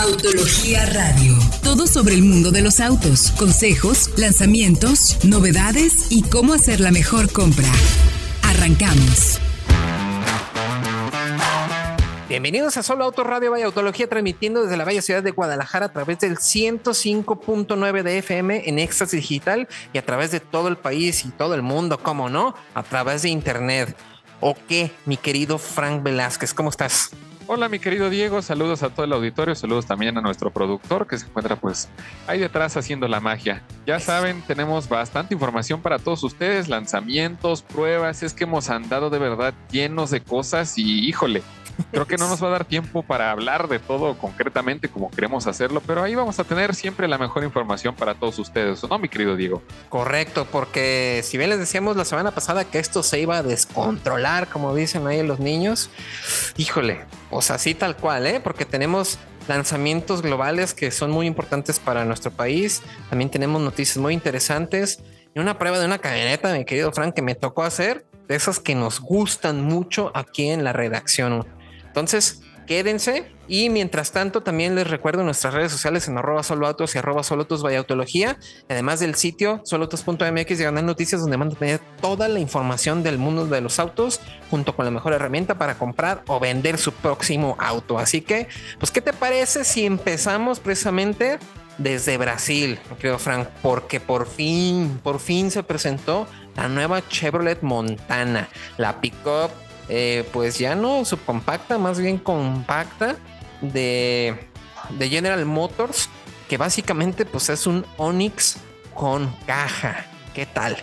Autología Radio. Todo sobre el mundo de los autos, consejos, lanzamientos, novedades y cómo hacer la mejor compra. Arrancamos. Bienvenidos a Solo Auto Radio Vaya Autología, transmitiendo desde la bella ciudad de Guadalajara a través del 105.9 de FM en Éxtasis Digital y a través de todo el país y todo el mundo, ¿cómo no? A través de Internet. ¿O qué, mi querido Frank Velázquez? ¿Cómo estás? Hola mi querido Diego, saludos a todo el auditorio, saludos también a nuestro productor que se encuentra pues ahí detrás haciendo la magia. Ya saben, tenemos bastante información para todos ustedes, lanzamientos, pruebas, es que hemos andado de verdad llenos de cosas y híjole, Creo que no nos va a dar tiempo para hablar de todo concretamente como queremos hacerlo, pero ahí vamos a tener siempre la mejor información para todos ustedes, ¿no, mi querido Diego? Correcto, porque si bien les decíamos la semana pasada que esto se iba a descontrolar, como dicen ahí los niños, híjole, pues así tal cual, ¿eh? Porque tenemos lanzamientos globales que son muy importantes para nuestro país, también tenemos noticias muy interesantes y una prueba de una camioneta, mi querido Frank, que me tocó hacer, de esas que nos gustan mucho aquí en la redacción. Entonces, quédense. Y mientras tanto, también les recuerdo nuestras redes sociales en arroba soloautos y arroba autología, además del sitio soloautos.mx ganar noticias donde van a tener toda la información del mundo de los autos junto con la mejor herramienta para comprar o vender su próximo auto. Así que, pues, ¿qué te parece si empezamos precisamente desde Brasil, creo Frank? Porque por fin, por fin se presentó la nueva Chevrolet Montana, la pickup eh, pues ya no subcompacta, más bien compacta de, de General Motors, que básicamente pues es un Onix con caja. ¿Qué tal?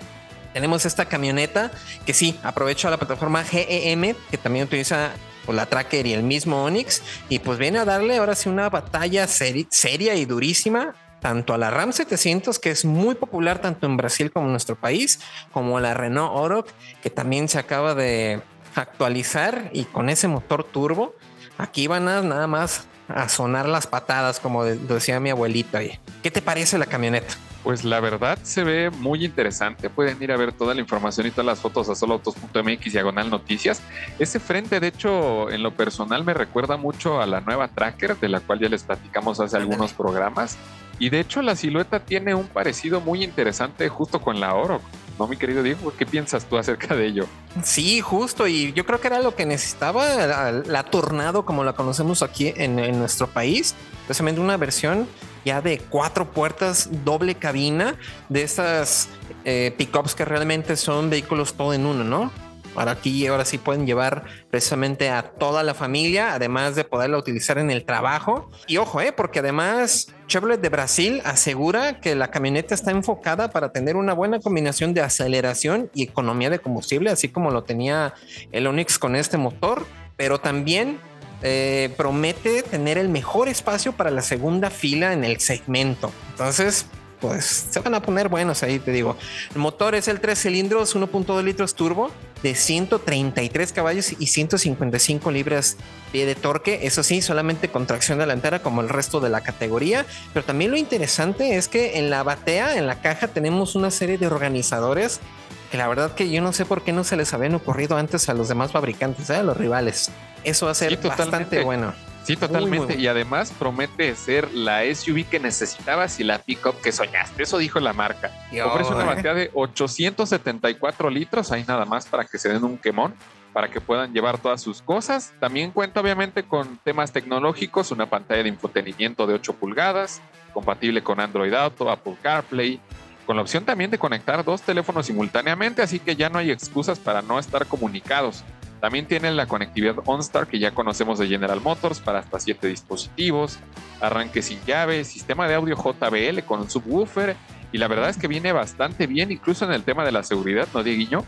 Tenemos esta camioneta que sí, aprovecho la plataforma GEM, que también utiliza pues, la Tracker y el mismo Onix, y pues viene a darle ahora sí una batalla seria y durísima tanto a la Ram 700, que es muy popular tanto en Brasil como en nuestro país, como a la Renault Oroch, que también se acaba de, actualizar y con ese motor turbo, aquí van a nada más a sonar las patadas, como decía mi abuelita. ¿Qué te parece la camioneta? Pues la verdad se ve muy interesante. Pueden ir a ver toda la información y todas las fotos a soloautos.mx diagonal noticias. Ese frente, de hecho, en lo personal me recuerda mucho a la nueva Tracker, de la cual ya les platicamos hace algunos programas. Y de hecho la silueta tiene un parecido muy interesante justo con la Oro. ¿No, mi querido Diego? ¿Qué piensas tú acerca de ello? Sí, justo. Y yo creo que era lo que necesitaba la, Tornado, como la conocemos aquí en, nuestro país. Precisamente una versión ya de cuatro puertas, doble cabina, de estas eh, pickups que realmente son vehículos todo en uno, ¿no? Ahora aquí ahora sí pueden llevar precisamente a toda la familia, además de poderla utilizar en el trabajo. Y ojo, eh, porque además Chevrolet de Brasil asegura que la camioneta está enfocada para tener una buena combinación de aceleración y economía de combustible, así como lo tenía el Onix con este motor, pero también eh, promete tener el mejor espacio para la segunda fila en el segmento. Entonces, pues se van a poner buenos ahí, te digo. El motor es el 3 cilindros, 1.2 litros turbo de 133 caballos y 155 libras pie de torque. Eso sí, solamente con tracción delantera como el resto de la categoría. Pero también lo interesante es que en la batea, en la caja, tenemos una serie de organizadores que la verdad que yo no sé por qué no se les habían ocurrido antes a los demás fabricantes, ¿eh? a los rivales. Eso va a ser bastante bueno. Sí, totalmente. y además promete ser la SUV que necesitabas y la pickup que soñaste. Eso dijo la marca. Ofrece una batería de 874 litros, ahí nada más para que se den un quemón, para que puedan llevar todas sus cosas. También cuenta obviamente con temas tecnológicos, una pantalla de infotenimiento de 8 pulgadas, compatible con Android Auto, Apple CarPlay, con la opción también de conectar dos teléfonos simultáneamente, así que ya no hay excusas para no estar comunicados. También tiene la conectividad OnStar que ya conocemos de General Motors para hasta 7 dispositivos, arranque sin llave, sistema de audio JBL con un subwoofer y la verdad es que viene bastante bien incluso en el tema de la seguridad, ¿no, Dieguiño?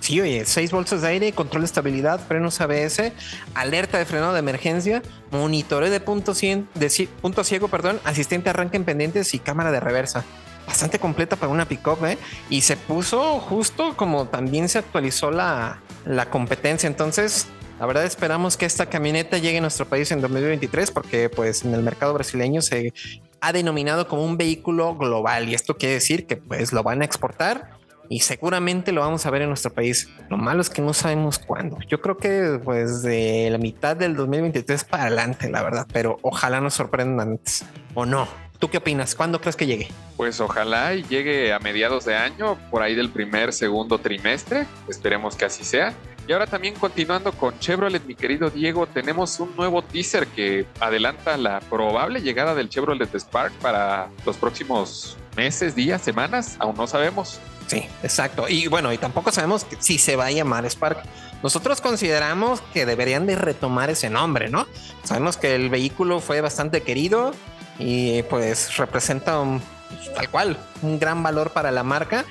Sí, oye, 6 bolsas de aire, control de estabilidad, frenos ABS, alerta de frenado de emergencia, monitoreo de punto, de punto ciego, perdón, asistente arranque en pendientes y cámara de reversa bastante completa para una pickup, ¿eh? Y se puso justo como también se actualizó la, la competencia. Entonces, la verdad esperamos que esta camioneta llegue a nuestro país en 2023 porque pues en el mercado brasileño se ha denominado como un vehículo global y esto quiere decir que pues lo van a exportar y seguramente lo vamos a ver en nuestro país. Lo malo es que no sabemos cuándo. Yo creo que pues de la mitad del 2023 para adelante, la verdad, pero ojalá nos sorprendan o no. ¿Tú qué opinas? ¿Cuándo crees que llegue? Pues ojalá y llegue a mediados de año, por ahí del primer, segundo trimestre. Esperemos que así sea. Y ahora también continuando con Chevrolet, mi querido Diego, tenemos un nuevo teaser que adelanta la probable llegada del Chevrolet Spark para los próximos meses, días, semanas, aún no sabemos. Sí, exacto. Y bueno, y tampoco sabemos si se va a llamar Spark. Nosotros consideramos que deberían de retomar ese nombre, ¿no? Sabemos que el vehículo fue bastante querido y pues representa un, tal cual un gran valor para la marca.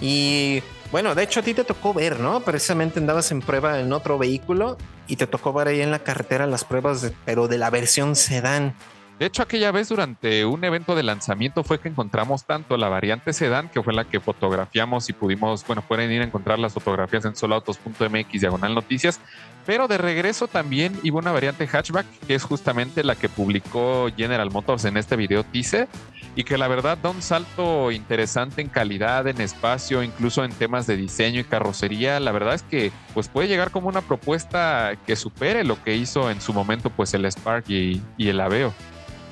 Y bueno, de hecho a ti te tocó ver, ¿no? Precisamente andabas en prueba en otro vehículo y te tocó ver ahí en la carretera las pruebas, pero de la versión sedán. De hecho, aquella vez durante un evento de lanzamiento fue que encontramos tanto la variante sedán, que fue la que fotografiamos y pudimos, bueno, pueden ir a encontrar las fotografías en solautos.mx diagonal noticias, pero de regreso también iba una variante hatchback, que es justamente la que publicó General Motors en este video teaser, y que la verdad da un salto interesante en calidad, en espacio, incluso en temas de diseño y carrocería. La verdad es que pues puede llegar como una propuesta que supere lo que hizo en su momento pues el Spark y, y el Aveo.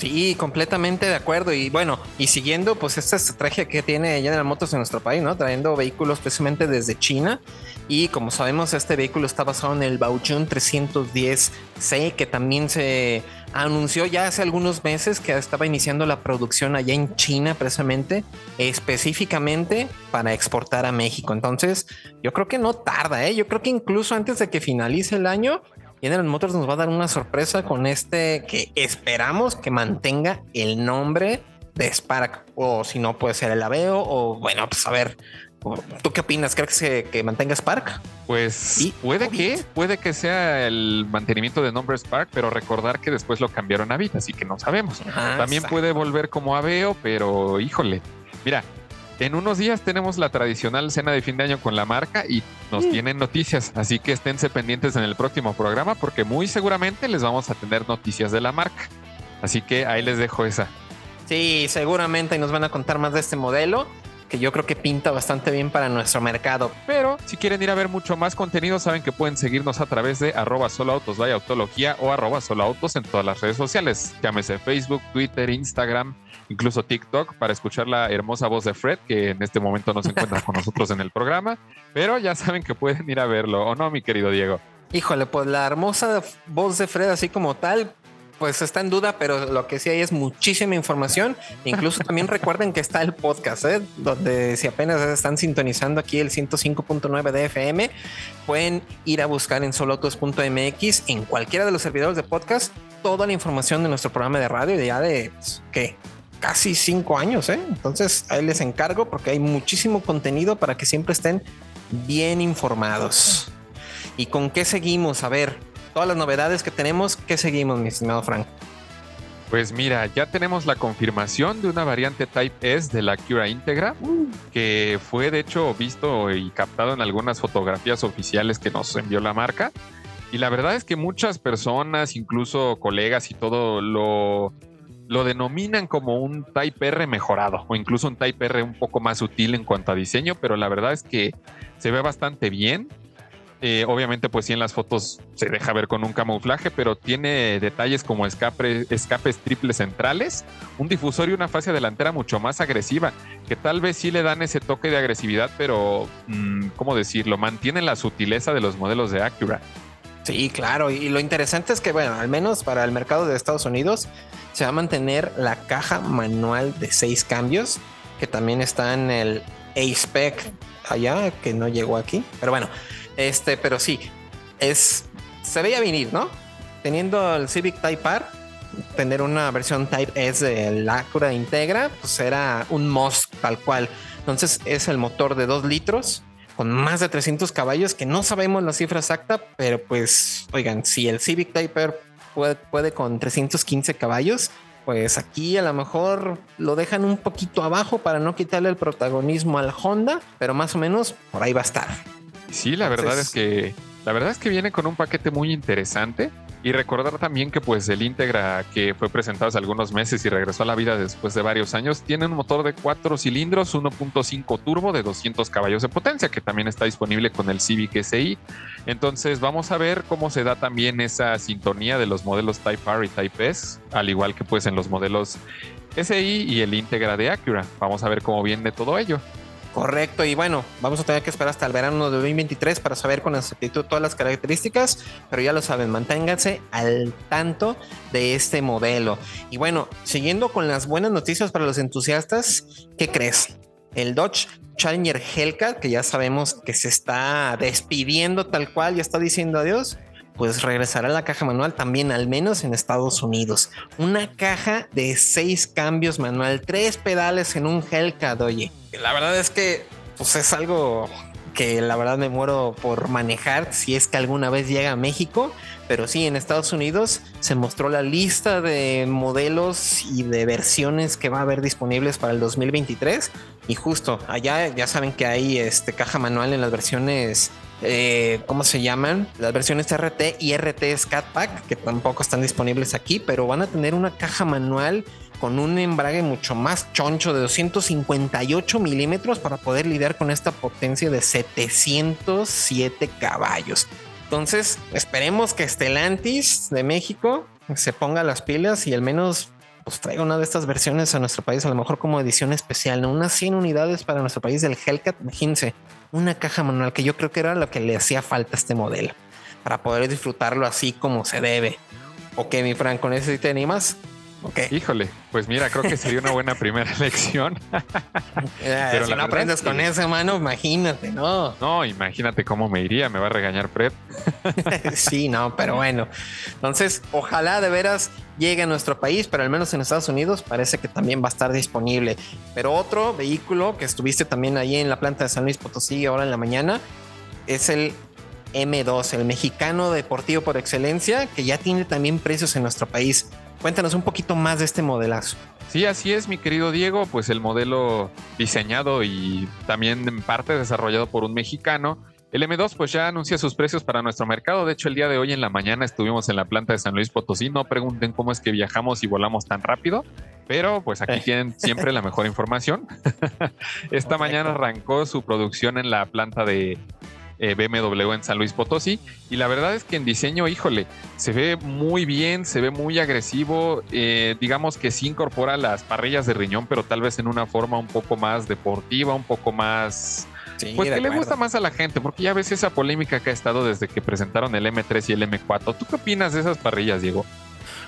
Sí, completamente de acuerdo. Y bueno, y siguiendo pues esta estrategia que tiene General Motors en nuestro país, ¿no? Trayendo vehículos precisamente desde China. Y como sabemos, este vehículo está basado en el Baojun 310C, que también se anunció ya hace algunos meses que estaba iniciando la producción allá en China precisamente, específicamente para exportar a México. Entonces, yo creo que no tarda, ¿eh? Yo creo que incluso antes de que finalice el año, General Motors nos va a dar una sorpresa con este que esperamos que mantenga el nombre de Spark o si no puede ser el Aveo o bueno, pues a ver, ¿Tú qué opinas? ¿Crees que, que mantenga Spark? Pues puede que, puede que sea el mantenimiento de nombre Spark, pero recordar que después lo cambiaron a Vita, así que no sabemos. También puede volver como Aveo, pero híjole. Mira, en unos días tenemos la tradicional cena de fin de año con la marca y nos tienen noticias, así que esténse pendientes en el próximo programa porque muy seguramente les vamos a tener noticias de la marca. Así que ahí les dejo esa. Sí, seguramente nos van a contar más de este modelo que yo creo que pinta bastante bien para nuestro mercado. Pero si quieren ir a ver mucho más contenido, saben que pueden seguirnos a través de arroba solo autos vaya autología o arroba solo autos en todas las redes sociales. Llámese Facebook, Twitter, Instagram, incluso TikTok para escuchar la hermosa voz de Fred, que en este momento no se encuentra con nosotros en el programa. Pero ya saben que pueden ir a verlo, ¿o no, mi querido Diego? Híjole, pues la hermosa voz de Fred, así como tal, pues está en duda, pero lo que sí hay es muchísima información. Incluso también recuerden que está el podcast, ¿eh? donde si apenas están sintonizando aquí el 105.9 de FM, pueden ir a buscar en solotos.mx en cualquiera de los servidores de podcast toda la información de nuestro programa de radio ya de pues, qué casi cinco años, ¿eh? Entonces ahí les encargo porque hay muchísimo contenido para que siempre estén bien informados. ¿Y con qué seguimos? A ver, todas las novedades que tenemos, ¿qué seguimos, mi estimado Frank? Pues mira, ya tenemos la confirmación de una variante Type S de la Cura Integra, que fue de hecho visto y captado en algunas fotografías oficiales que nos envió la marca. Y la verdad es que muchas personas, incluso colegas y todo, lo, lo denominan como un Type R mejorado o incluso un Type R un poco más sutil en cuanto a diseño, pero la verdad es que se ve bastante bien. Eh, obviamente, pues sí, en las fotos se deja ver con un camuflaje, pero tiene detalles como escape, escapes triples centrales, un difusor y una fase delantera mucho más agresiva, que tal vez sí le dan ese toque de agresividad, pero, mm, ¿cómo decirlo? Mantienen la sutileza de los modelos de Acura. Sí, claro. Y lo interesante es que, bueno, al menos para el mercado de Estados Unidos, se va a mantener la caja manual de seis cambios, que también está en el A-Spec allá, que no llegó aquí. Pero bueno, este, pero sí, es, se veía venir, ¿no? Teniendo el Civic Type R, tener una versión Type S del Acura Integra, pues era un must tal cual. Entonces es el motor de 2 litros con más de 300 caballos, que no sabemos la cifra exacta, pero pues, oigan, si el Civic Type puede, puede con 315 caballos, pues aquí a lo mejor lo dejan un poquito abajo para no quitarle el protagonismo al Honda, pero más o menos por ahí va a estar. Sí, la verdad es que la verdad es que viene con un paquete muy interesante. Y recordar también que pues el Integra que fue presentado hace algunos meses y regresó a la vida después de varios años, tiene un motor de cuatro cilindros, 1.5 turbo de 200 caballos de potencia, que también está disponible con el Civic SI. Entonces vamos a ver cómo se da también esa sintonía de los modelos Type R y Type S, al igual que pues en los modelos SI y el Integra de Acura. Vamos a ver cómo viene todo ello. Correcto, y bueno, vamos a tener que esperar hasta el verano de 2023 para saber con exactitud todas las características, pero ya lo saben, manténganse al tanto de este modelo. Y bueno, siguiendo con las buenas noticias para los entusiastas, ¿qué crees? El Dodge Challenger Hellcat, que ya sabemos que se está despidiendo tal cual, ya está diciendo adiós pues regresará la caja manual también al menos en Estados Unidos. Una caja de seis cambios manual, tres pedales en un Hellcat, oye. La verdad es que pues es algo que la verdad me muero por manejar si es que alguna vez llega a México, pero sí, en Estados Unidos se mostró la lista de modelos y de versiones que va a haber disponibles para el 2023 y justo allá ya saben que hay este caja manual en las versiones eh, ¿cómo se llaman? Las versiones RT y RT Scat Pack, que tampoco están disponibles aquí, pero van a tener una caja manual con un embrague mucho más choncho de 258 milímetros para poder lidiar con esta potencia de 707 caballos. Entonces, esperemos que Stellantis de México se ponga las pilas y al menos pues traiga una de estas versiones a nuestro país, a lo mejor como edición especial, unas 100 unidades para nuestro país del Hellcat, imagínense, una caja manual que yo creo que era lo que le hacía falta a este modelo para poder disfrutarlo así como se debe. Ok, mi eso sí te animas. Okay. Híjole, pues mira, creo que sería una buena primera lección. Pero si no aprendes con eso, mano, imagínate, ¿no? No, imagínate cómo me iría, me va a regañar Fred. sí, no, pero bueno. Entonces, ojalá de veras llegue a nuestro país, pero al menos en Estados Unidos parece que también va a estar disponible. Pero otro vehículo que estuviste también ahí en la planta de San Luis Potosí ahora en la mañana es el M2, el mexicano deportivo por excelencia, que ya tiene también precios en nuestro país. Cuéntanos un poquito más de este modelazo. Sí, así es, mi querido Diego. Pues el modelo diseñado y también en parte desarrollado por un mexicano. El M2 pues ya anuncia sus precios para nuestro mercado. De hecho, el día de hoy en la mañana estuvimos en la planta de San Luis Potosí. No pregunten cómo es que viajamos y volamos tan rápido, pero pues aquí tienen siempre la mejor información. Esta mañana arrancó su producción en la planta de eh, BMW en San Luis Potosí. Y la verdad es que en diseño, híjole, se ve muy bien, se ve muy agresivo. Eh, digamos que sí incorpora las parrillas de riñón, pero tal vez en una forma un poco más deportiva, un poco más... pues que le gusta más a la gente, porque ya ves esa polémica que ha estado desde que presentaron el M3 y el M4. ¿Tú qué opinas de esas parrillas, Diego?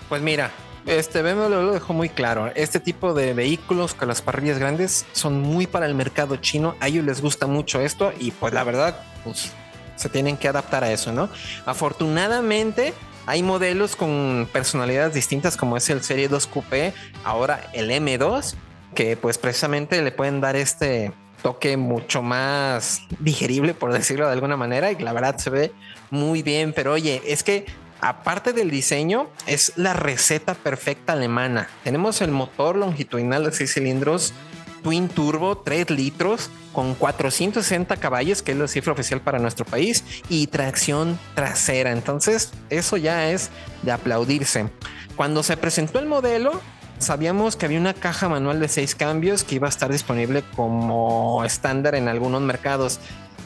Pues mira, este BMW lo dejó muy claro. Este tipo de vehículos con las parrillas grandes son muy para el mercado chino. A ellos les gusta mucho esto y pues la verdad, pues se tienen que adaptar a eso, ¿no? Afortunadamente hay modelos con personalidades distintas como es el Serie 2 Coupé, ahora el M2, que pues precisamente le pueden dar este toque mucho más digerible, por decirlo de alguna manera, y la verdad se ve muy bien, pero oye, es que aparte del diseño, es la receta perfecta alemana. Tenemos el motor longitudinal de 6 cilindros Twin Turbo 3 litros con 460 caballos, que es la cifra oficial para nuestro país, y tracción trasera. Entonces, eso ya es de aplaudirse. Cuando se presentó el modelo, sabíamos que había una caja manual de 6 cambios que iba a estar disponible como estándar en algunos mercados.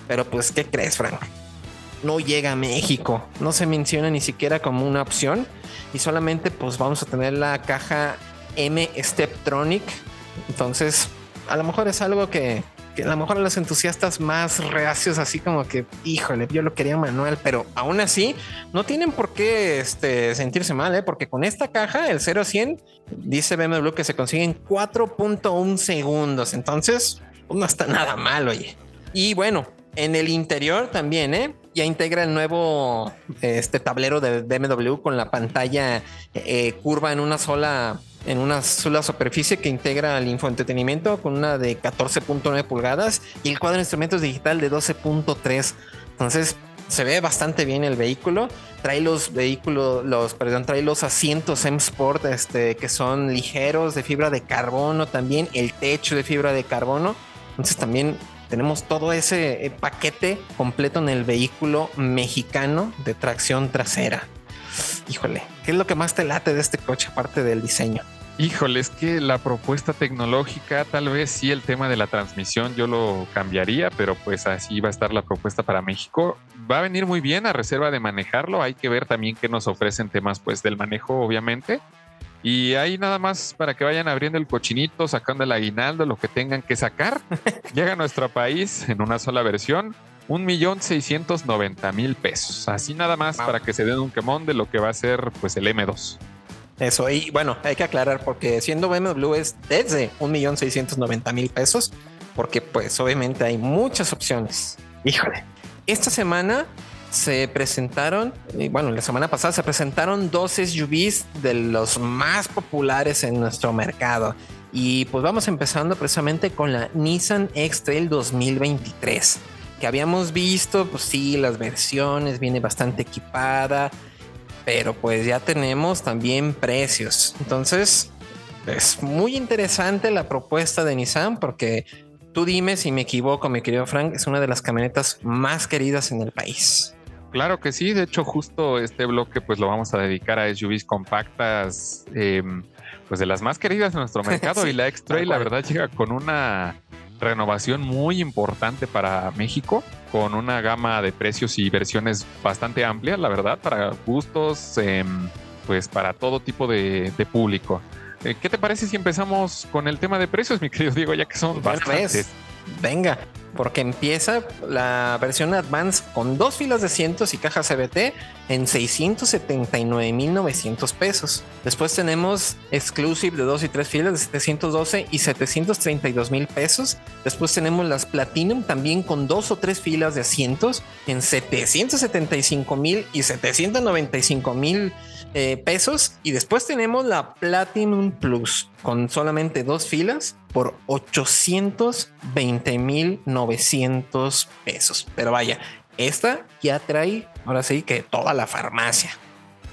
Pero pues, ¿qué crees, Frank? No llega a México. No se menciona ni siquiera como una opción. Y solamente pues vamos a tener la caja M Steptronic. Entonces, a lo mejor es algo que, a lo mejor a los entusiastas más reacios, así como que, híjole, yo lo quería manual, pero aún así no tienen por qué este, sentirse mal, ¿eh? porque con esta caja, el 0 a 100, dice BMW que se consigue en 4.1 segundos. Entonces, pues, no está nada mal, oye. Y bueno, en el interior también, ¿eh? Ya integra el nuevo este tablero de BMW con la pantalla eh, curva en una sola en una sola superficie que integra el infoentretenimiento con una de 14.9 pulgadas y el cuadro de instrumentos digital de 12.3. Entonces se ve bastante bien el vehículo. Trae los vehículos, los, perdón, trae los asientos M Sport este, que son ligeros de fibra de carbono también, el techo de fibra de carbono. Entonces también tenemos todo ese eh, paquete completo en el vehículo mexicano de tracción trasera. híjole, ¿qué es lo que más te late de este coche aparte del diseño? Híjole, es que la propuesta tecnológica, tal vez sí el tema de la transmisión yo lo cambiaría, pero pues así va a estar la propuesta para México. Va a venir muy bien a reserva de manejarlo. Hay que ver también qué nos ofrecen temas pues del manejo, obviamente. Y ahí nada más para que vayan abriendo el cochinito, sacando el aguinaldo, lo que tengan que sacar. Llega a nuestro país en una sola versión, un millón seiscientos noventa mil pesos. Así nada más para que se den un quemón de lo que va a ser pues el M2. Eso, y bueno, hay que aclarar porque siendo BMW es desde un millón seiscientos noventa mil pesos, porque pues obviamente hay muchas opciones. Híjole, esta semana se presentaron, bueno, la semana pasada se presentaron dos SUVs de los más populares en nuestro mercado. Y pues vamos empezando precisamente con la Nissan X-Trail 2023, que habíamos visto, pues sí, las versiones, viene bastante equipada, pero pues ya tenemos también precios. Entonces, es muy interesante la propuesta de Nissan porque tú dime si me equivoco, mi querido Frank, es una de las camionetas más queridas en el país. Claro que sí, de hecho justo este bloque pues lo vamos a dedicar a SUVs compactas, em, pues de las más queridas en nuestro mercado y la X-Trail la verdad llega con una renovación muy importante para México, con una gama de precios y versiones bastante amplia, la verdad, para gustos, em, pues para todo tipo de, público. Eh, ¿Qué te parece si empezamos con el tema de precios, mi querido Diego, ya que son bastantes? Venga, porque empieza la versión Advance con dos filas de asientos y caja CBT en 679.900 pesos. Después tenemos Exclusive de dos y tres filas de 712 y 732 mil pesos. Después tenemos las Platinum también con dos o tres filas de asientos en 775 mil y 795 mil eh, pesos. Y después tenemos la Platinum Plus con solamente dos filas por 820 mil 900 pesos. Pero vaya, esta ya trae ahora sí que toda la farmacia.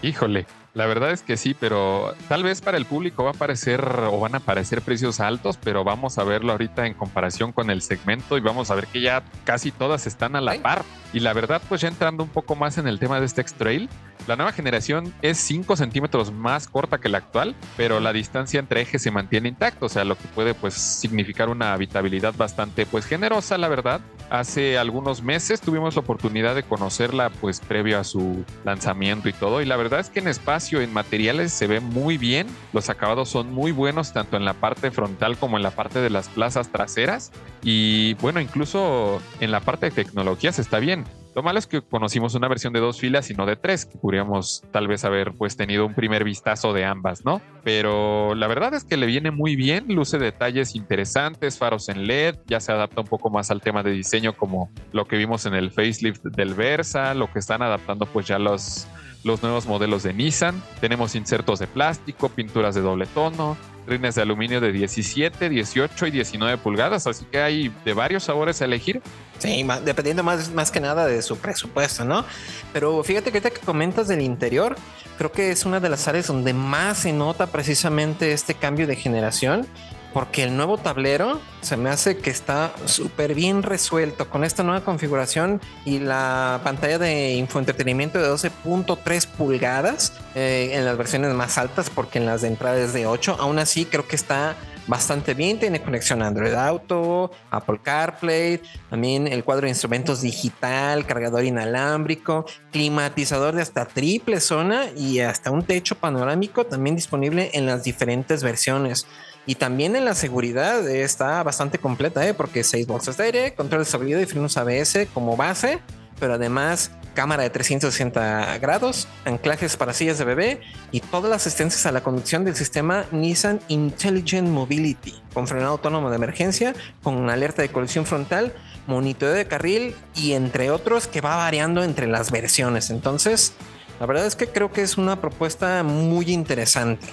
Híjole, la verdad es que sí, pero tal vez para el público va a parecer o van a parecer precios altos, pero vamos a verlo ahorita en comparación con el segmento y vamos a ver que ya casi todas están a la par. Y la verdad, pues ya entrando un poco más en el tema de este X-Trail, la nueva generación es 5 centímetros más corta que la actual, pero la distancia entre ejes se mantiene intacta, o sea, lo que puede pues significar una habitabilidad bastante pues generosa, la verdad. Hace algunos meses tuvimos la oportunidad de conocerla pues previo a su lanzamiento y todo, y la verdad es que en espacio, en materiales se ve muy bien, los acabados son muy buenos tanto en la parte frontal como en la parte de las plazas traseras, y bueno, incluso en la parte de tecnologías está bien. Lo malo es que conocimos una versión de dos filas y no de tres, que podríamos tal vez haber pues tenido un primer vistazo de ambas, ¿no? Pero la verdad es que le viene muy bien, luce detalles interesantes, faros en LED, ya se adapta un poco más al tema de diseño como lo que vimos en el facelift del Versa, lo que están adaptando pues ya los los nuevos modelos de Nissan. Tenemos insertos de plástico, pinturas de doble tono, rines de aluminio de 17, 18 y 19 pulgadas, así que hay de varios sabores a elegir. Sí, dependiendo más, más que nada de su presupuesto, ¿no? Pero fíjate que ahorita que comentas del interior, creo que es una de las áreas donde más se nota precisamente este cambio de generación porque el nuevo tablero se me hace que está súper bien resuelto con esta nueva configuración y la pantalla de infoentretenimiento de 12.3 pulgadas eh, en las versiones más altas, porque en las de entrada es de 8. Aún así, creo que está bastante bien. Tiene conexión Android Auto, Apple CarPlay, también el cuadro de instrumentos digital, cargador inalámbrico, climatizador de hasta triple zona y hasta un techo panorámico también disponible en las diferentes versiones. Y también en la seguridad está bastante completa, ¿eh? porque seis bolsas de aire, control de estabilidad y frenos ABS como base, pero además cámara de 360 grados, anclajes para sillas de bebé y todas las asistencias a la conducción del sistema Nissan Intelligent Mobility, con frenado autónomo de emergencia, con alerta de colisión frontal, monitoreo de carril y entre otros que va variando entre las versiones. Entonces, la verdad es que creo que es una propuesta muy interesante.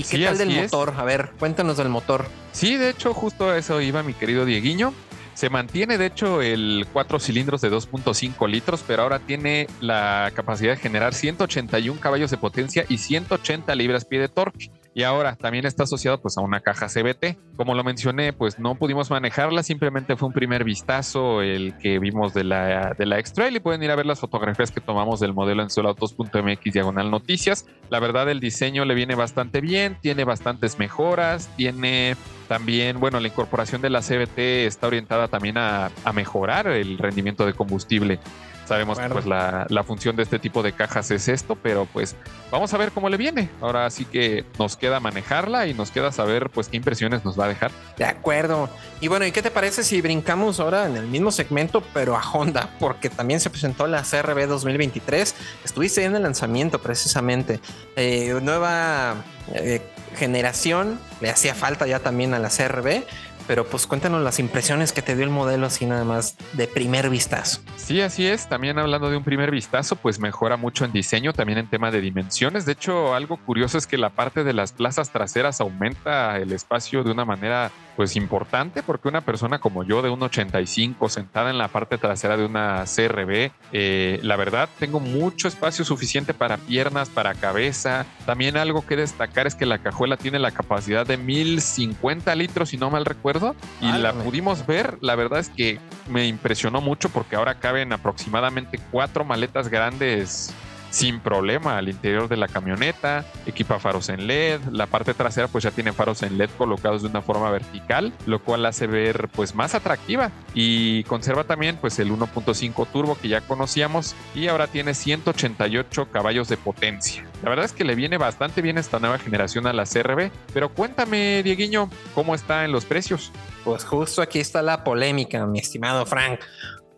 ¿Y qué tal del motor? A ver, cuéntanos del motor. Sí, de hecho, justo a eso iba mi querido Dieguiño. Se mantiene, de hecho, el 4 cilindros de 2.5 litros, pero ahora tiene la capacidad de generar 181 caballos de potencia y 180 libras pie de torque. Y ahora también está asociado pues a una caja CBT. Como lo mencioné, pues no pudimos manejarla, simplemente fue un primer vistazo el que vimos de la, de la X-Trail y pueden ir a ver las fotografías que tomamos del modelo en solautos.mx diagonal noticias. La verdad el diseño le viene bastante bien, tiene bastantes mejoras, tiene también, bueno, la incorporación de la CBT está orientada también a, a mejorar el rendimiento de combustible. Sabemos que pues la, función de este tipo de cajas es esto, pero pues vamos a ver cómo le viene. Ahora sí que nos queda manejarla y nos queda saber pues qué impresiones nos va a dejar. De acuerdo. Y bueno, ¿y qué te parece si brincamos ahora en el mismo segmento, pero a Honda? Porque también se presentó la CRB 2023. Estuviste en el lanzamiento precisamente. Eh, nueva eh, generación, le hacía falta ya también a la CRB pero pues cuéntanos las impresiones que te dio el modelo así nada más de primer vistazo. Sí, así es. También hablando de un primer vistazo, pues mejora mucho en diseño, también en tema de dimensiones. De hecho, algo curioso es que la parte de las plazas traseras aumenta el espacio de una manera pues importante porque una persona como yo de un 85 sentada en la parte trasera de una CRB, eh, la verdad tengo mucho espacio suficiente para piernas, para cabeza. También algo que destacar es que la cajuela tiene la capacidad de 1050 litros, si no mal recuerdo, y la pudimos ver. La verdad es que me impresionó mucho porque ahora caben aproximadamente cuatro maletas grandes sin problema al interior de la camioneta, equipa faros en LED, la parte trasera pues ya tiene faros en LED colocados de una forma vertical, lo cual hace ver pues más atractiva y conserva también pues el 1.5 turbo que ya conocíamos y ahora tiene 188 caballos de potencia. La verdad es que le viene bastante bien esta nueva generación a la CRB, pero cuéntame Dieguiño, ¿cómo está en los precios? Pues justo aquí está la polémica, mi estimado Frank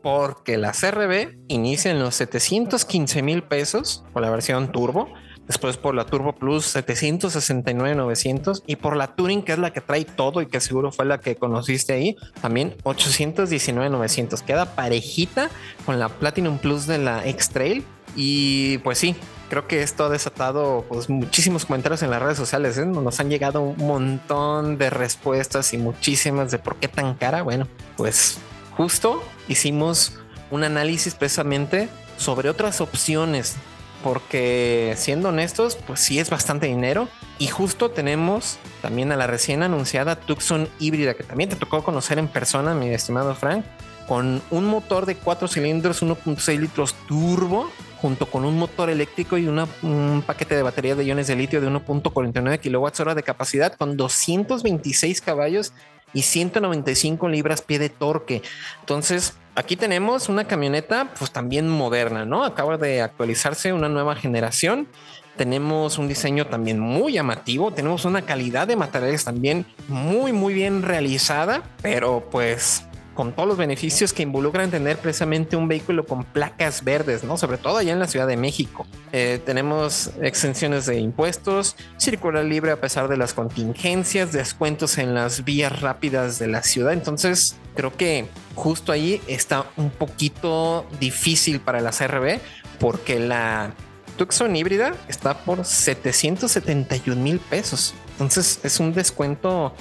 porque la CRB inicia en los 715 mil pesos por la versión Turbo. Después por la Turbo Plus 769,900 y por la Touring, que es la que trae todo y que seguro fue la que conociste ahí, también 819,900. Queda parejita con la Platinum Plus de la X-Trail. Y pues sí, creo que esto ha desatado pues, muchísimos comentarios en las redes sociales. ¿eh? Nos han llegado un montón de respuestas y muchísimas de por qué tan cara. Bueno, pues justo hicimos un análisis precisamente sobre otras opciones, porque siendo honestos, pues sí es bastante dinero. Y justo tenemos también a la recién anunciada Tucson híbrida, que también te tocó conocer en persona, mi estimado Frank, con un motor de 4 cilindros, 1.6 litros turbo, junto con un motor eléctrico y un paquete de batería de iones de litio de 1.49 kWh de capacidad con 226 caballos y 195 libras pie de torque. Entonces, aquí tenemos una camioneta pues también moderna, ¿no? Acaba de actualizarse una nueva generación. Tenemos un diseño también muy llamativo, tenemos una calidad de materiales también muy muy bien realizada, pero pues con todos los beneficios que involucran tener precisamente un vehículo con placas verdes, ¿no? Sobre todo allá en la Ciudad de México. Eh, tenemos exenciones de impuestos, circular libre a pesar de las contingencias, descuentos en las vías rápidas de la ciudad. Entonces, creo que justo ahí está un poquito difícil para la CRB porque la Tucson híbrida está por 771 mil pesos. Entonces es un descuento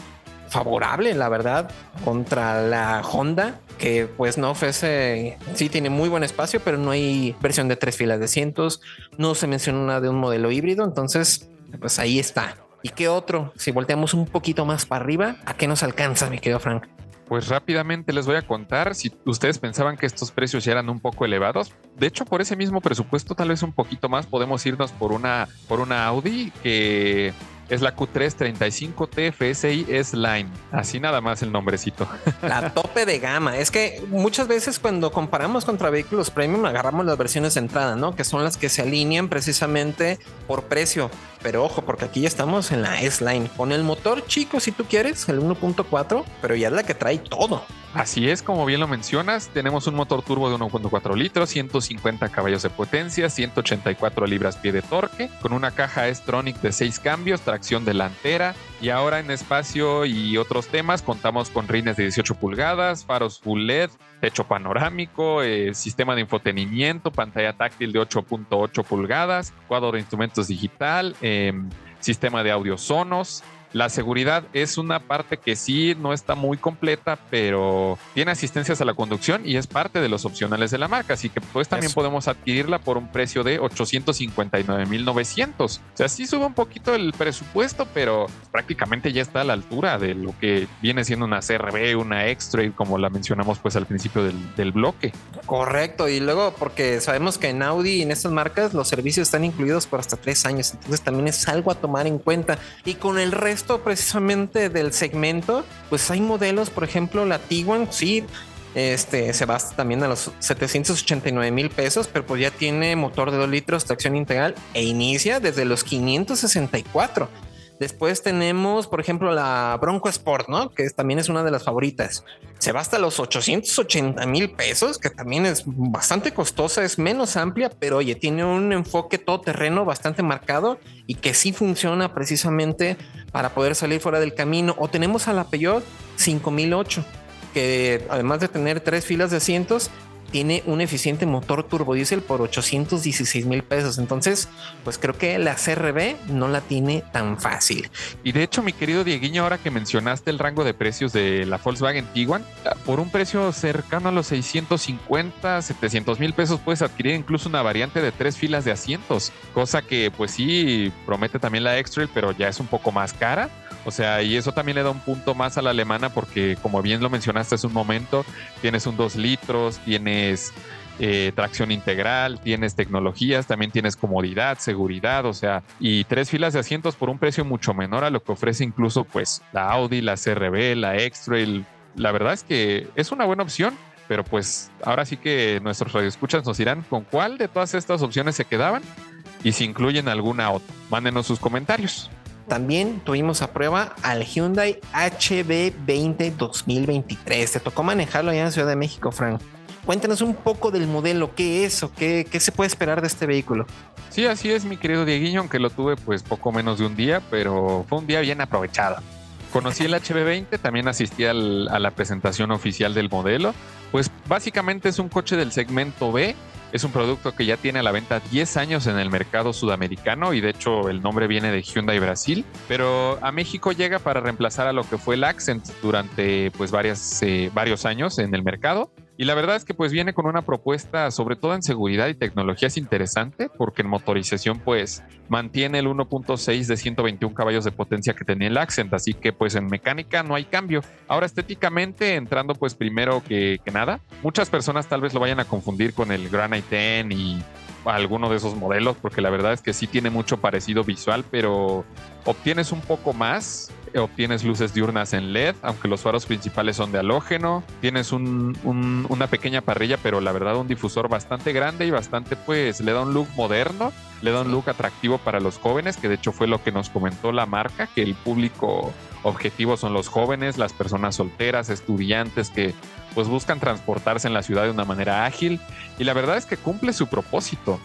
favorable, la verdad, contra la Honda, que pues no ofrece, sí tiene muy buen espacio, pero no hay versión de tres filas de cientos, no se menciona una de un modelo híbrido, entonces pues ahí está. ¿Y qué otro? Si volteamos un poquito más para arriba, ¿a qué nos alcanza, mi querido Frank? Pues rápidamente les voy a contar, si ustedes pensaban que estos precios ya eran un poco elevados, de hecho por ese mismo presupuesto, tal vez un poquito más, podemos irnos por una, por una Audi que es la Q335 TFSI S-Line. Así nada más el nombrecito. La tope de gama. Es que muchas veces cuando comparamos contra vehículos premium agarramos las versiones de entrada, ¿no? Que son las que se alinean precisamente por precio. Pero ojo, porque aquí ya estamos en la S-Line. Con el motor chico, si tú quieres, el 1.4, pero ya es la que trae todo. Así es, como bien lo mencionas, tenemos un motor turbo de 1.4 litros, 150 caballos de potencia, 184 libras pie de torque, con una caja S-Tronic de 6 cambios, delantera. Y ahora en espacio y otros temas contamos con rines de 18 pulgadas, faros full LED, techo panorámico, eh, sistema de infotenimiento, pantalla táctil de 8.8 pulgadas, cuadro de instrumentos digital, em, sistema de audio Sonos, La seguridad es una parte que sí no está muy completa, pero tiene asistencias a la conducción y es parte de los opcionales de la marca. Así que pues también podemos adquirirla por un precio de 859.900. O sea, sí sube un poquito el presupuesto, pero prácticamente ya está a la altura de lo que viene siendo una CRB, una Extra, como la mencionamos pues al principio del, del bloque. Correcto. Y luego porque sabemos que en Audi y en estas marcas los servicios están incluidos por hasta tres años. Entonces también es algo a tomar en cuenta. Y con el resto precisamente del segmento, pues hay modelos, por ejemplo, la Tiguan, sí, este se va también a los 789 mil pesos, pero pues ya tiene motor de 2 litros, tracción integral e inicia desde los 564. Después tenemos, por ejemplo, la Bronco Sport, ¿no? Que también es una de las favoritas. Se va hasta los 880 mil pesos, que también es bastante costosa, es menos amplia, pero oye, tiene un enfoque todoterreno bastante marcado y que sí funciona precisamente para poder salir fuera del camino. O tenemos a la Peugeot 5008, que además de tener tres filas de asientos, tiene un eficiente motor turbodiesel por 816 mil pesos. Entonces, pues creo que la CRB no la tiene tan fácil. Y de hecho, mi querido Dieguiño, ahora que mencionaste el rango de precios de la Volkswagen Tiguan, por un precio cercano a los 650, 700 mil pesos puedes adquirir incluso una variante de tres filas de asientos, cosa que pues sí promete también la X-Trail, pero ya es un poco más cara. O sea, y eso también le da un punto más a la alemana porque, como bien lo mencionaste hace un momento, tienes un 2 litros, tienes eh, tracción integral, tienes tecnologías, también tienes comodidad, seguridad, o sea, y tres filas de asientos por un precio mucho menor a lo que ofrece incluso pues la Audi, la CRB, la X-Trail. La verdad es que es una buena opción, pero pues ahora sí que nuestros radioescuchas nos dirán con cuál de todas estas opciones se quedaban y si incluyen alguna otra. Mándenos sus comentarios. También tuvimos a prueba al Hyundai HB20 2023. Te tocó manejarlo allá en Ciudad de México, Frank. Cuéntanos un poco del modelo, qué es o qué, qué se puede esperar de este vehículo. Sí, así es, mi querido Dieguiño, aunque lo tuve pues poco menos de un día, pero fue un día bien aprovechado. Conocí el HB20, también asistí a la presentación oficial del modelo. Pues básicamente es un coche del segmento B, es un producto que ya tiene a la venta 10 años en el mercado sudamericano y de hecho el nombre viene de Hyundai Brasil, pero a México llega para reemplazar a lo que fue el Accent durante pues varias, eh, varios años en el mercado. Y la verdad es que pues viene con una propuesta sobre todo en seguridad y tecnología es interesante porque en motorización pues mantiene el 1.6 de 121 caballos de potencia que tenía el Accent, así que pues en mecánica no hay cambio. Ahora estéticamente entrando pues primero que, que nada, muchas personas tal vez lo vayan a confundir con el Granite 10 y alguno de esos modelos porque la verdad es que sí tiene mucho parecido visual, pero obtienes un poco más obtienes luces diurnas en LED, aunque los faros principales son de halógeno. Tienes una pequeña parrilla, pero la verdad un difusor bastante grande y bastante, pues, le da un look moderno, le da un look atractivo para los jóvenes, que de hecho fue lo que nos comentó la marca, que el público objetivo son los jóvenes, las personas solteras, estudiantes que pues buscan transportarse en la ciudad de una manera ágil. Y la verdad es que cumple su propósito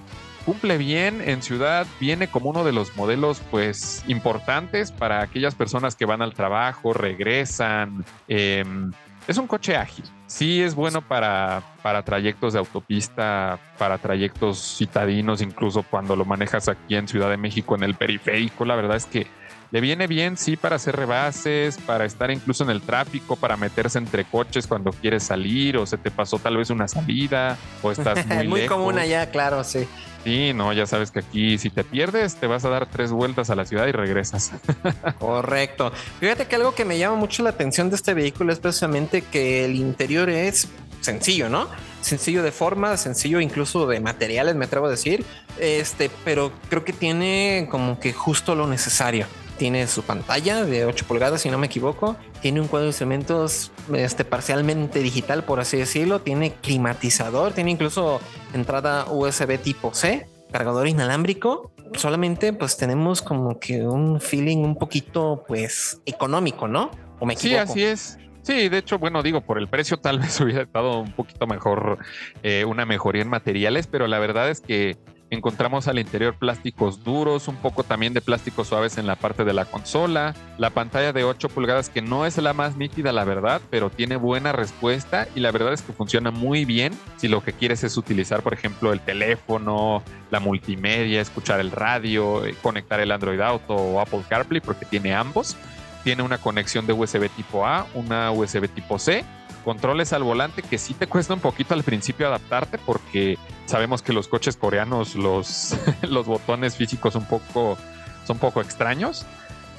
cumple bien en ciudad, viene como uno de los modelos pues importantes para aquellas personas que van al trabajo, regresan. Em, es un coche ágil. Sí es bueno para, para trayectos de autopista, para trayectos citadinos, incluso cuando lo manejas aquí en Ciudad de México en el periférico. La verdad es que le viene bien, sí, para hacer rebases, para estar incluso en el tráfico, para meterse entre coches cuando quieres salir o se te pasó tal vez una salida o estás muy, muy común allá, claro, sí. Sí, no, ya sabes que aquí si te pierdes te vas a dar tres vueltas a la ciudad y regresas. Correcto. Fíjate que algo que me llama mucho la atención de este vehículo es precisamente que el interior es sencillo, ¿no? Sencillo de forma, sencillo incluso de materiales, me atrevo a decir. Este, pero creo que tiene como que justo lo necesario tiene su pantalla de 8 pulgadas, si no me equivoco. Tiene un cuadro de instrumentos este, parcialmente digital, por así decirlo. Tiene climatizador, tiene incluso entrada USB tipo C, cargador inalámbrico. Solamente pues tenemos como que un feeling un poquito pues económico, ¿no? ¿O me equivoco? Sí, así es. Sí, de hecho, bueno, digo, por el precio tal vez hubiera estado un poquito mejor, eh, una mejoría en materiales, pero la verdad es que Encontramos al interior plásticos duros, un poco también de plásticos suaves en la parte de la consola. La pantalla de 8 pulgadas que no es la más nítida, la verdad, pero tiene buena respuesta y la verdad es que funciona muy bien si lo que quieres es utilizar, por ejemplo, el teléfono, la multimedia, escuchar el radio, eh, conectar el Android Auto o Apple CarPlay porque tiene ambos. Tiene una conexión de USB tipo A, una USB tipo C controles al volante que sí te cuesta un poquito al principio adaptarte porque sabemos que los coches coreanos los, los botones físicos un poco, son un poco extraños.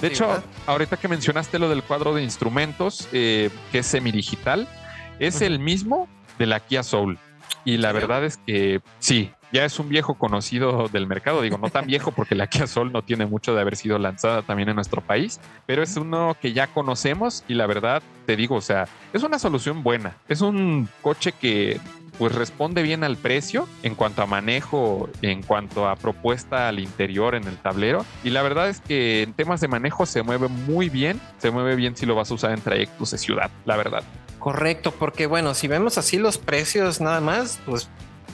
De hecho, ahorita que mencionaste lo del cuadro de instrumentos, eh, que es semidigital, es el mismo de la Kia Soul. Y la verdad es que sí, ya es un viejo conocido del mercado. Digo, no tan viejo porque la Kia Soul no tiene mucho de haber sido lanzada también en nuestro país, pero es uno que ya conocemos y la verdad te digo, o sea, es una solución buena. Es un coche que pues responde bien al precio en cuanto a manejo, en cuanto a propuesta al interior en el tablero. Y la verdad es que en temas de manejo se mueve muy bien, se mueve bien si lo vas a usar en trayectos de ciudad, la verdad. Correcto, porque bueno, si vemos así los precios nada más, pues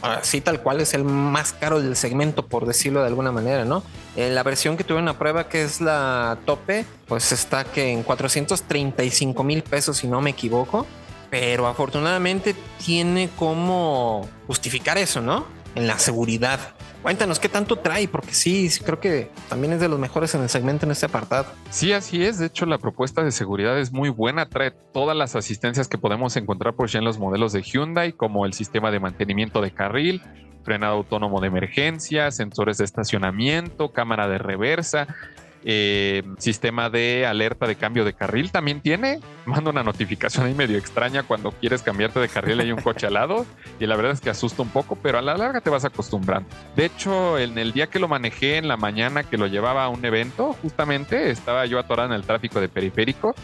así tal cual es el más caro del segmento, por decirlo de alguna manera, ¿no? En eh, la versión que tuve en la prueba, que es la tope, pues está que en 435 mil pesos, si no me equivoco, pero afortunadamente tiene como justificar eso, ¿no? En la seguridad. Cuéntanos qué tanto trae, porque sí, creo que también es de los mejores en el segmento en este apartado. Sí, así es. De hecho, la propuesta de seguridad es muy buena. Trae todas las asistencias que podemos encontrar por en los modelos de Hyundai, como el sistema de mantenimiento de carril, frenado autónomo de emergencia, sensores de estacionamiento, cámara de reversa, eh, sistema de alerta de cambio de carril también tiene. Manda una notificación ahí medio extraña cuando quieres cambiarte de carril. Hay un coche al lado y la verdad es que asusta un poco, pero a la larga te vas acostumbrando. De hecho, en el día que lo manejé en la mañana que lo llevaba a un evento, justamente estaba yo atorado en el tráfico de periférico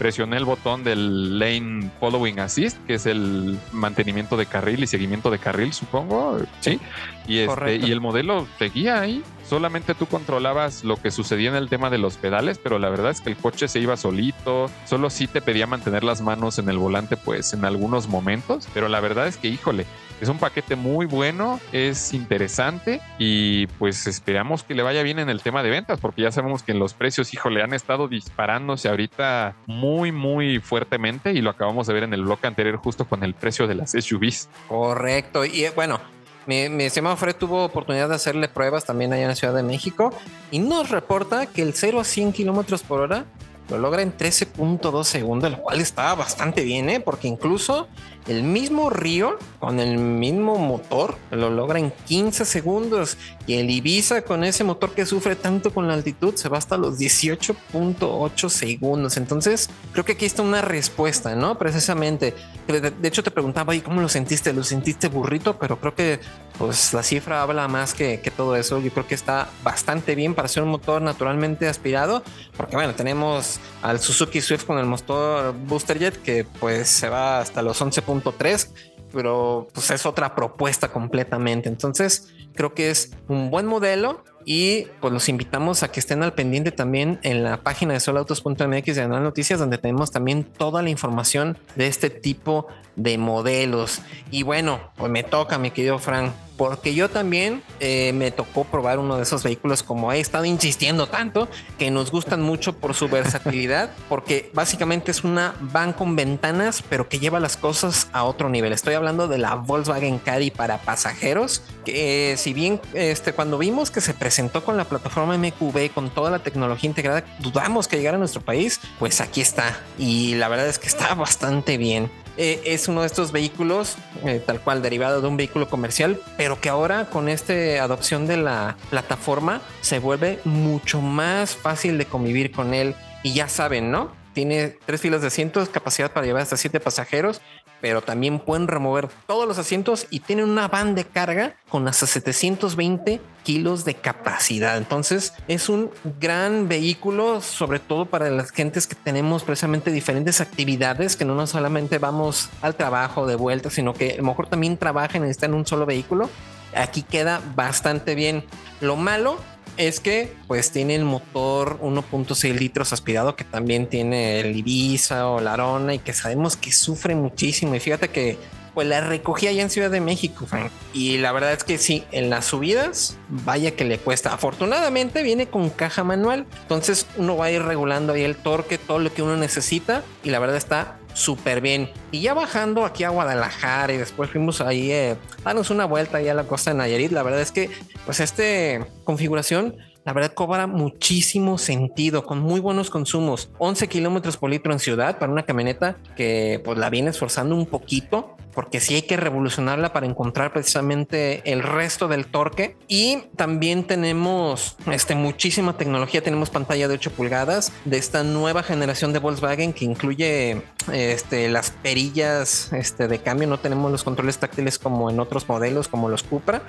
presioné el botón del Lane Following Assist, que es el mantenimiento de carril y seguimiento de carril, supongo. Sí. Y, este, y el modelo seguía ahí. Solamente tú controlabas lo que sucedía en el tema de los pedales, pero la verdad es que el coche se iba solito. Solo sí te pedía mantener las manos en el volante, pues en algunos momentos. Pero la verdad es que, híjole, es un paquete muy bueno, es interesante y pues esperamos que le vaya bien en el tema de ventas, porque ya sabemos que en los precios, híjole, han estado disparándose ahorita muy, muy fuertemente y lo acabamos de ver en el bloque anterior justo con el precio de las SUVs. Correcto. Y eh, bueno, mi, mi, estimado Fred tuvo oportunidad de hacerle pruebas también allá en Ciudad de México y nos reporta que el 0 a 100 kilómetros por hora lo logra en 13.2 segundos, lo cual está bastante bien, ¿eh? porque incluso el mismo Río con el mismo motor lo logra en 15 segundos y el Ibiza con ese motor que sufre tanto con la altitud se va hasta los 18.8 segundos. Entonces creo que aquí está una respuesta, ¿no? Precisamente. De, hecho te preguntaba, ¿y cómo lo sentiste? ¿Lo sentiste burrito? Pero creo que pues la cifra habla más que, todo eso. Yo creo que está bastante bien para ser un motor naturalmente aspirado, porque bueno, tenemos al Suzuki Swift con el motor Booster Jet que pues se va hasta los 11.3, pero pues es otra propuesta completamente. Entonces creo que es un buen modelo y pues los invitamos a que estén al pendiente también en la página de solautos.mx de Anual Noticias, donde tenemos también toda la información de este tipo de modelos. Y bueno, pues me toca, mi querido Frank, porque yo también eh, me tocó probar uno de esos vehículos como he estado insistiendo tanto, que nos gustan mucho por su versatilidad, porque básicamente es una van con ventanas, pero que lleva las cosas a otro nivel. Estoy hablando de la Volkswagen Caddy para pasajeros, que si bien este, cuando vimos que se presentó presentó con la plataforma MQB, con toda la tecnología integrada, dudamos que llegara a nuestro país, pues aquí está. Y la verdad es que está bastante bien. Eh, es uno de estos vehículos, eh, tal cual derivado de un vehículo comercial, pero que ahora con esta adopción de la plataforma se vuelve mucho más fácil de convivir con él. Y ya saben, ¿no? Tiene tres filas de asientos, capacidad para llevar hasta siete pasajeros pero también pueden remover todos los asientos y tienen una van de carga con hasta 720 kilos de capacidad. Entonces es un gran vehículo, sobre todo para las gentes que tenemos precisamente diferentes actividades, que no solamente vamos al trabajo de vuelta, sino que a lo mejor también trabajan y están en un solo vehículo. Aquí queda bastante bien. Lo malo es que pues tiene el motor 1.6 litros aspirado que también tiene el Ibiza o la Arona y que sabemos que sufre muchísimo. Y fíjate que pues la recogí allá en Ciudad de México, Frank. Y la verdad es que sí, en las subidas, vaya que le cuesta. Afortunadamente viene con caja manual, entonces uno va a ir regulando ahí el torque, todo lo que uno necesita y la verdad está súper bien. Y ya bajando aquí a Guadalajara y después fuimos ahí eh, a darnos una vuelta ahí a la costa de Nayarit, la verdad es que pues esta configuración la verdad cobra muchísimo sentido con muy buenos consumos. 11 kilómetros por litro en ciudad para una camioneta que pues la viene esforzando un poquito porque sí hay que revolucionarla para encontrar precisamente el resto del torque. Y también tenemos este, muchísima tecnología. Tenemos pantalla de 8 pulgadas de esta nueva generación de Volkswagen que incluye este, las perillas este, de cambio. No tenemos los controles táctiles como en otros modelos, como los Cupra,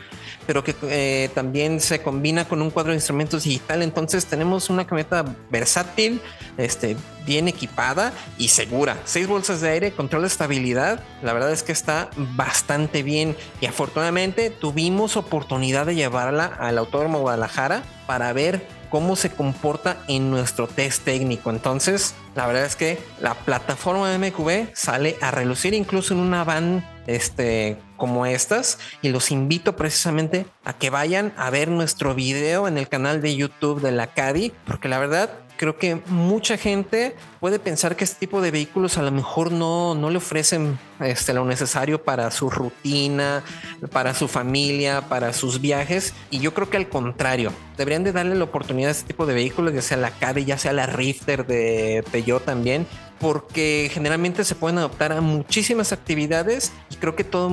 pero que eh, también se combina con un cuadro de instrumentos digital. Entonces tenemos una camioneta versátil, este, bien equipada y segura. Seis bolsas de aire, control de estabilidad. La verdad es que está bastante bien y afortunadamente tuvimos oportunidad de llevarla al Autódromo Guadalajara para ver cómo se comporta en nuestro test técnico. Entonces, la verdad es que la plataforma MQB sale a relucir incluso en una van este, como estas y los invito precisamente a que vayan a ver nuestro video en el canal de YouTube de la Caddy, porque la verdad creo que mucha gente puede pensar que este tipo de vehículos a lo mejor no, no le ofrecen este, lo necesario para su rutina, para su familia, para sus viajes. Y yo creo que al contrario, deberían de darle la oportunidad a este tipo de vehículos, ya sea la Caddy, ya sea la Rifter de Peugeot también, porque generalmente se pueden adoptar a muchísimas actividades y creo que todo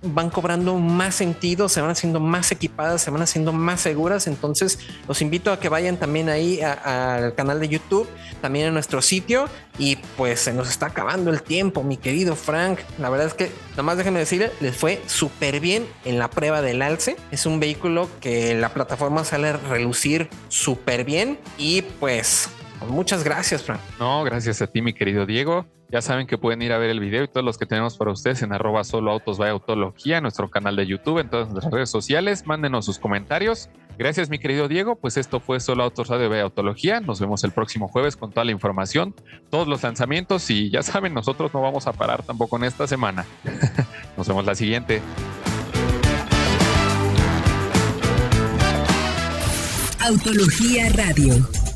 van cobrando más sentido, se van haciendo más equipadas, se van haciendo más seguras. Entonces los invito a que vayan también ahí al canal de YouTube, también a nuestro sitio y pues se nos está acabando el tiempo, mi querido Frank. La verdad es que, nada más déjenme decirle, les fue súper bien en la prueba del alce. Es un vehículo que la plataforma sale a relucir súper bien y pues Muchas gracias, Frank. No, gracias a ti, mi querido Diego. Ya saben que pueden ir a ver el video y todos los que tenemos para ustedes en arroba solo autos by autología, nuestro canal de YouTube, en todas nuestras redes sociales. Mándenos sus comentarios. Gracias, mi querido Diego. Pues esto fue Solo Autos Radio by Autología. Nos vemos el próximo jueves con toda la información, todos los lanzamientos y ya saben, nosotros no vamos a parar tampoco en esta semana. Nos vemos la siguiente. Autología Radio.